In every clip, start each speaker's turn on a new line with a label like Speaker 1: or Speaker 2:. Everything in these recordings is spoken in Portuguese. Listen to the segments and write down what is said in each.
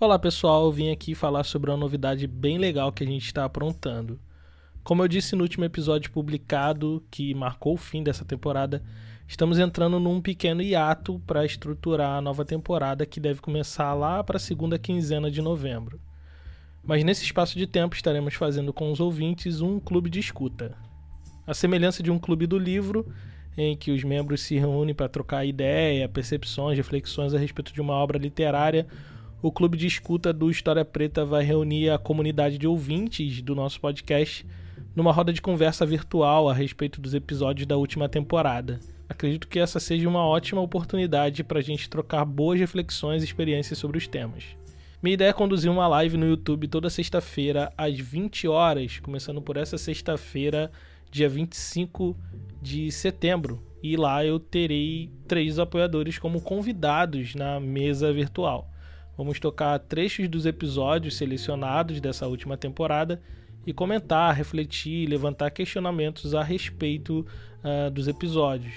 Speaker 1: Olá pessoal, eu vim aqui falar sobre uma novidade bem legal que a gente está aprontando. Como eu disse no último episódio publicado, que marcou o fim dessa temporada, estamos entrando num pequeno hiato para estruturar a nova temporada que deve começar lá para a segunda quinzena de novembro. Mas nesse espaço de tempo estaremos fazendo com os ouvintes um clube de escuta. A semelhança de um clube do livro, em que os membros se reúnem para trocar ideia, percepções, reflexões a respeito de uma obra literária o clube de escuta do História Preta vai reunir a comunidade de ouvintes do nosso podcast numa roda de conversa virtual a respeito dos episódios da última temporada. Acredito que essa seja uma ótima oportunidade para a gente trocar boas reflexões e experiências sobre os temas. Minha ideia é conduzir uma live no YouTube toda sexta-feira às 20 horas, começando por essa sexta-feira, dia 25 de setembro. E lá eu terei três apoiadores como convidados na mesa virtual. Vamos tocar trechos dos episódios selecionados dessa última temporada e comentar, refletir, levantar questionamentos a respeito uh, dos episódios.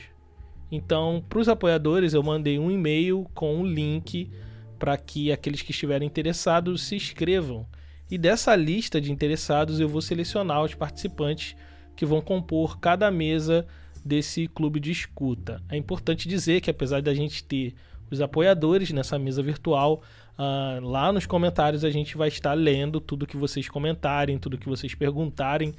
Speaker 1: Então, para os apoiadores, eu mandei um e-mail com um link para que aqueles que estiverem interessados se inscrevam. E dessa lista de interessados, eu vou selecionar os participantes que vão compor cada mesa desse clube de escuta. É importante dizer que, apesar da gente ter os apoiadores nessa mesa virtual, Uh, lá nos comentários a gente vai estar lendo tudo que vocês comentarem, tudo que vocês perguntarem,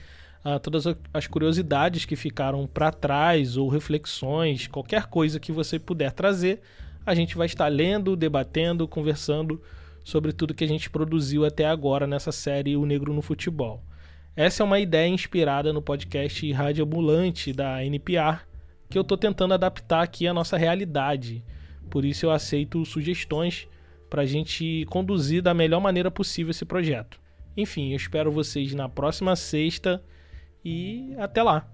Speaker 1: uh, todas as curiosidades que ficaram para trás ou reflexões, qualquer coisa que você puder trazer, a gente vai estar lendo, debatendo, conversando sobre tudo que a gente produziu até agora nessa série O Negro no Futebol. Essa é uma ideia inspirada no podcast Rádio Ambulante da NPR, que eu estou tentando adaptar aqui à nossa realidade. Por isso eu aceito sugestões para a gente conduzir da melhor maneira possível esse projeto. Enfim, eu espero vocês na próxima sexta e até lá!